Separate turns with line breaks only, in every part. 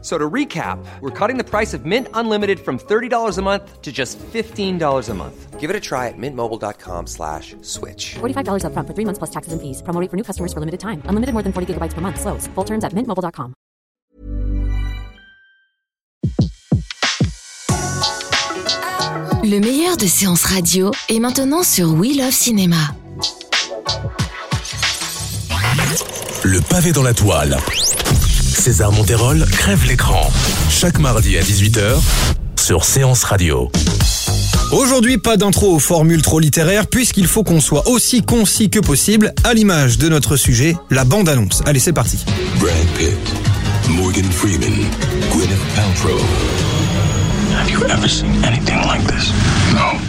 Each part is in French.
So to recap, we're cutting the price of Mint Unlimited from $30 a month to just $15 a month.
Give it a try at mintmobile.com slash switch.
$45 upfront for three months plus taxes and fees. Promo rate for new customers for limited time. Unlimited more than 40 gigabytes per month. Slows. Full terms at mintmobile.com.
Le meilleur de séances radio est maintenant sur We Love Cinéma.
Le pavé dans la toile. César Monterol crève l'écran. Chaque mardi à 18h sur Séance Radio.
Aujourd'hui, pas d'intro aux formules trop littéraires puisqu'il faut qu'on soit aussi concis que possible à l'image de notre sujet, la bande-annonce. Allez, c'est parti.
Brad Pitt, Morgan Freeman, Gwyneth Paltrow.
Have you ever seen anything like this? No.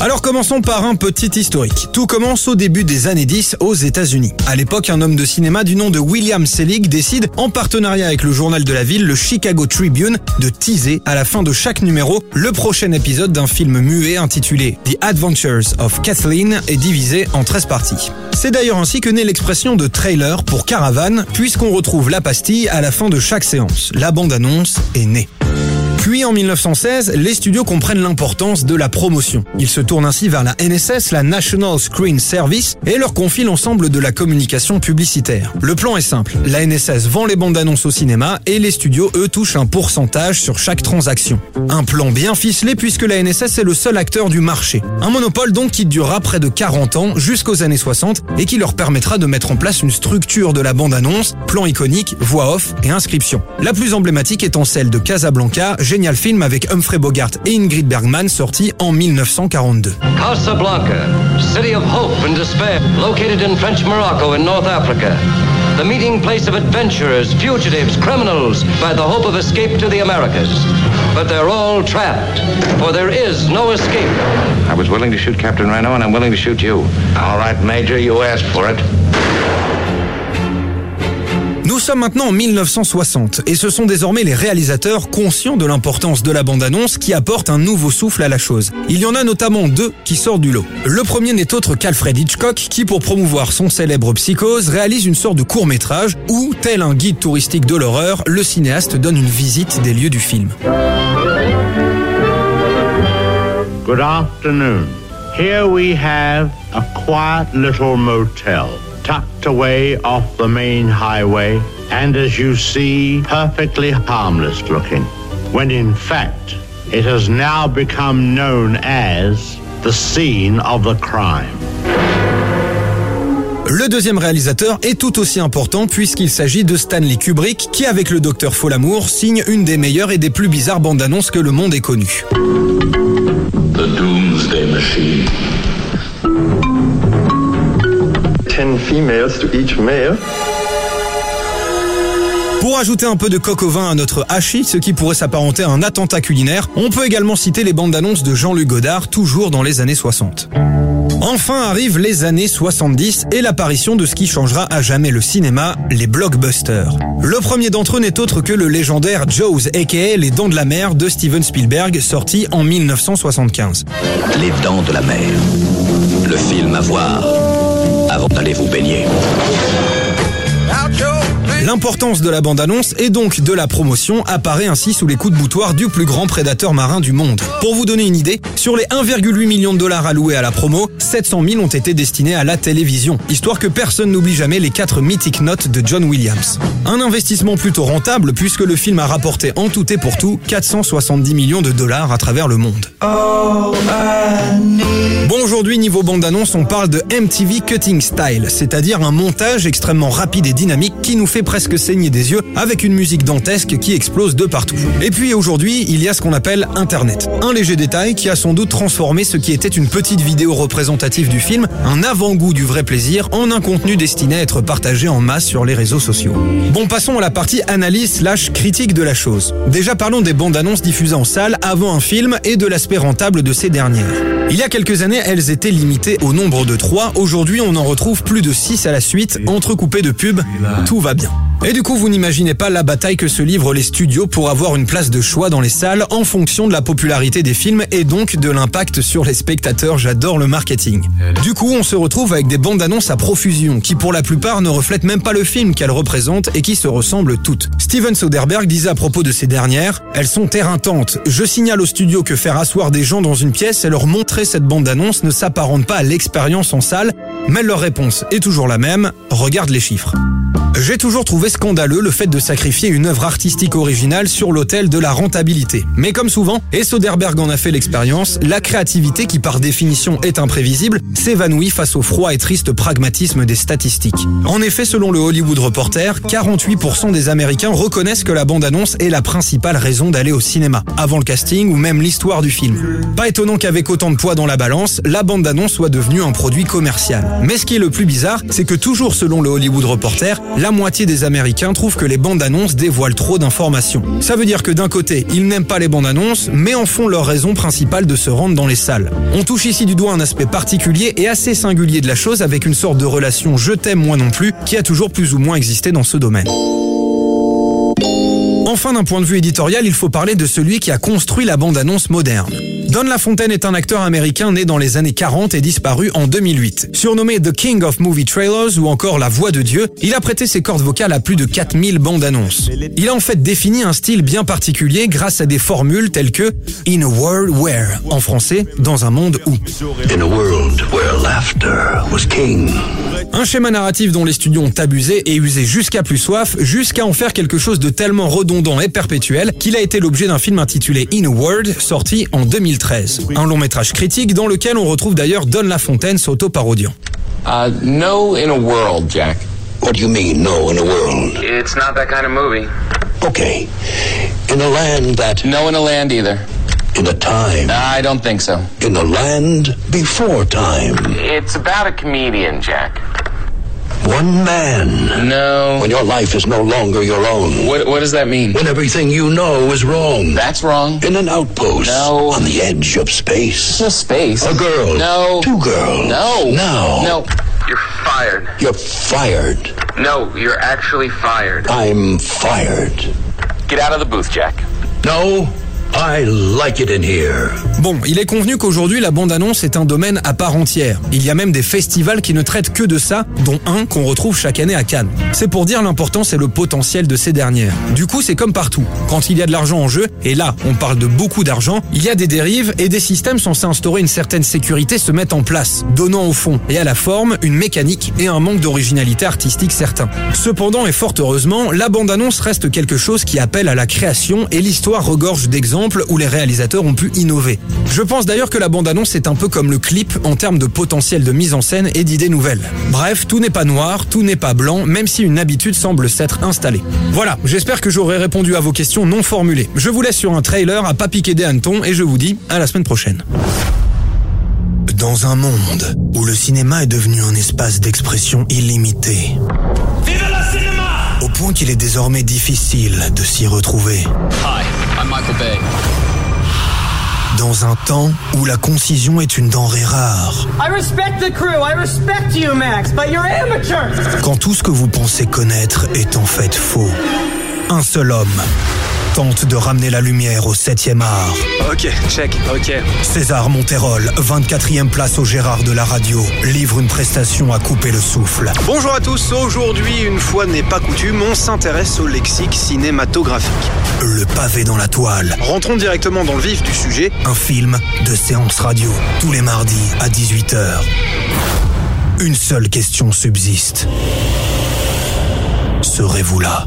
Alors commençons par un petit historique. Tout commence au début des années 10 aux États-Unis. À l'époque, un homme de cinéma du nom de William Selig décide, en partenariat avec le journal de la ville, le Chicago Tribune, de teaser à la fin de chaque numéro le prochain épisode d'un film muet intitulé The Adventures of Kathleen et divisé en 13 parties. C'est d'ailleurs ainsi que naît l'expression de trailer pour caravane, puisqu'on retrouve la pastille à la fin de chaque séance. La bande-annonce est née. Puis en 1916, les studios comprennent l'importance de la promotion. Ils se tournent ainsi vers la NSS, la National Screen Service, et leur confient l'ensemble de la communication publicitaire. Le plan est simple. La NSS vend les bandes annonces au cinéma et les studios, eux, touchent un pourcentage sur chaque transaction. Un plan bien ficelé puisque la NSS est le seul acteur du marché. Un monopole donc qui durera près de 40 ans jusqu'aux années 60 et qui leur permettra de mettre en place une structure de la bande annonce, plan iconique, voix off et inscription. La plus emblématique étant celle de Casablanca, génial film avec Humphrey Bogart et Ingrid Bergman sorti en 1942.
Casablanca, city of hope and despair, located in French Morocco in North Africa. The meeting place of adventurers, fugitives, criminals, by the hope of escape to the Americas. But they're all trapped, for there is no escape.
I was willing to shoot Captain Reno, and I'm willing to shoot you. All right, Major, you asked for it.
Nous sommes maintenant en 1960 et ce sont désormais les réalisateurs conscients de l'importance de la bande-annonce qui apportent un nouveau souffle à la chose. Il y en a notamment deux qui sortent du lot. Le premier n'est autre qu'Alfred Hitchcock qui, pour promouvoir son célèbre Psychose, réalise une sorte de court-métrage où, tel un guide touristique de l'horreur, le cinéaste donne une visite des lieux du film.
Good afternoon. Here we have a quiet little motel tucked away off the main highway and as you see, perfectly harmless looking. When in fact, it has now become known as the scene of the crime.
Le deuxième réalisateur est tout aussi important puisqu'il s'agit de Stanley Kubrick qui, avec le docteur Folamour, signe une des meilleures et des plus bizarres bandes annonces que le monde ait connues.
The Doomsday Machine.
Ten females to each male.
Pour ajouter un peu de coq au vin à notre hachis, ce qui pourrait s'apparenter à un attentat culinaire, on peut également citer les bandes annonces de Jean-Luc Godard, toujours dans les années 60. Enfin arrivent les années 70 et l'apparition de ce qui changera à jamais le cinéma, les blockbusters. Le premier d'entre eux n'est autre que le légendaire Jaws aka Les Dents de la Mer de Steven Spielberg, sorti en 1975.
Les Dents de la Mer. Le film à voir avant d'aller vous baigner.
L'importance de la bande-annonce et donc de la promotion apparaît ainsi sous les coups de boutoir du plus grand prédateur marin du monde. Pour vous donner une idée, sur les 1,8 million de dollars alloués à la promo, 700 000 ont été destinés à la télévision, histoire que personne n'oublie jamais les quatre mythiques notes de John Williams. Un investissement plutôt rentable puisque le film a rapporté en tout et pour tout 470 millions de dollars à travers le monde. Bon aujourd'hui niveau bande-annonce on parle de MTV Cutting Style, c'est-à-dire un montage extrêmement rapide et dynamique qui nous fait presque saigner des yeux avec une musique dantesque qui explose de partout. Et puis aujourd'hui, il y a ce qu'on appelle Internet. Un léger détail qui a sans doute transformé ce qui était une petite vidéo représentative du film, un avant-goût du vrai plaisir, en un contenu destiné à être partagé en masse sur les réseaux sociaux. Bon, passons à la partie analyse slash critique de la chose. Déjà parlons des bandes annonces diffusées en salle avant un film et de l'aspect rentable de ces dernières. Il y a quelques années, elles étaient limitées au nombre de 3. Aujourd'hui, on en retrouve plus de 6 à la suite, entrecoupées de pubs. Tout va bien. Et du coup, vous n'imaginez pas la bataille que se livrent les studios pour avoir une place de choix dans les salles en fonction de la popularité des films et donc de l'impact sur les spectateurs. J'adore le marketing. Du coup, on se retrouve avec des bandes annonces à profusion qui pour la plupart ne reflètent même pas le film qu'elles représentent et qui se ressemblent toutes. Steven Soderbergh disait à propos de ces dernières, elles sont éreintantes. Je signale au studio que faire asseoir des gens dans une pièce et leur montrer cette bande annonce ne s'apparente pas à l'expérience en salle, mais leur réponse est toujours la même, regarde les chiffres. J'ai toujours trouvé scandaleux le fait de sacrifier une œuvre artistique originale sur l'autel de la rentabilité. Mais comme souvent, et Soderbergh en a fait l'expérience, la créativité qui par définition est imprévisible s'évanouit face au froid et triste pragmatisme des statistiques. En effet, selon le Hollywood Reporter, 48% des Américains reconnaissent que la bande-annonce est la principale raison d'aller au cinéma, avant le casting ou même l'histoire du film. Pas étonnant qu'avec autant de poids dans la balance, la bande-annonce soit devenue un produit commercial. Mais ce qui est le plus bizarre, c'est que toujours selon le Hollywood Reporter, la moitié des Américains trouvent que les bandes annonces dévoilent trop d'informations. Ça veut dire que d'un côté, ils n'aiment pas les bandes annonces, mais en font leur raison principale de se rendre dans les salles. On touche ici du doigt un aspect particulier et assez singulier de la chose avec une sorte de relation je t'aime moi non plus qui a toujours plus ou moins existé dans ce domaine. Enfin, d'un point de vue éditorial, il faut parler de celui qui a construit la bande-annonce moderne. Don LaFontaine est un acteur américain né dans les années 40 et disparu en 2008. Surnommé The King of Movie Trailers ou encore La Voix de Dieu, il a prêté ses cordes vocales à plus de 4000 bandes annonces. Il a en fait défini un style bien particulier grâce à des formules telles que In a World Where, en français, dans un monde où.
In a world where laughter was king.
Un schéma narratif dont les studios ont abusé et usé jusqu'à plus soif, jusqu'à en faire quelque chose de tellement redondant et perpétuel qu'il a été l'objet d'un film intitulé In a World, sorti en 2013. Un long métrage critique dans lequel on retrouve d'ailleurs Don LaFontaine s'auto-parodiant.
Uh, no in a world, Jack.
What do you mean, no in a world?
It's not that kind of movie.
Okay. In a land that.
No in a land either.
In a time.
I don't think so.
In a land before time.
It's about a comedian, Jack.
One man.
No.
When your life is no longer your own.
What, what does that mean?
When everything you know is wrong.
That's wrong.
In an outpost.
No.
On the edge of space.
No space.
A girl.
No.
Two girls.
No.
No.
No. You're fired.
You're fired.
No, you're actually fired.
I'm fired.
Get out of the booth, Jack.
No. I like it in here.
Bon, il est convenu qu'aujourd'hui la bande-annonce est un domaine à part entière. Il y a même des festivals qui ne traitent que de ça, dont un qu'on retrouve chaque année à Cannes. C'est pour dire l'importance et le potentiel de ces dernières. Du coup, c'est comme partout. Quand il y a de l'argent en jeu, et là, on parle de beaucoup d'argent, il y a des dérives et des systèmes censés instaurer une certaine sécurité se mettent en place, donnant au fond et à la forme une mécanique et un manque d'originalité artistique certain. Cependant, et fort heureusement, la bande-annonce reste quelque chose qui appelle à la création et l'histoire regorge d'exemples où les réalisateurs ont pu innover. Je pense d'ailleurs que la bande-annonce est un peu comme le clip en termes de potentiel de mise en scène et d'idées nouvelles. Bref, tout n'est pas noir, tout n'est pas blanc, même si une habitude semble s'être installée. Voilà, j'espère que j'aurai répondu à vos questions non formulées. Je vous laisse sur un trailer à pas piquer des hannetons et je vous dis à la semaine prochaine.
Dans un monde où le cinéma est devenu un espace d'expression illimité.
Vive le cinéma
Au point qu'il est désormais difficile de s'y retrouver.
Hi, I'm Michael Bay.
Dans un temps où la concision est une denrée rare.
I respect the crew, I respect you, Max, but you're amateurs.
Quand tout ce que vous pensez connaître est en fait faux. Un seul homme tente de ramener la lumière au 7e art.
Ok, check, ok.
César Monterol, 24e place au Gérard de la radio, livre une prestation à couper le souffle.
Bonjour à tous, aujourd'hui, une fois n'est pas coutume, on s'intéresse au lexique cinématographique.
Le pavé dans la toile.
Rentrons directement dans le vif du sujet.
Un film de séance radio, tous les mardis à 18h. Une seule question subsiste. Serez-vous là?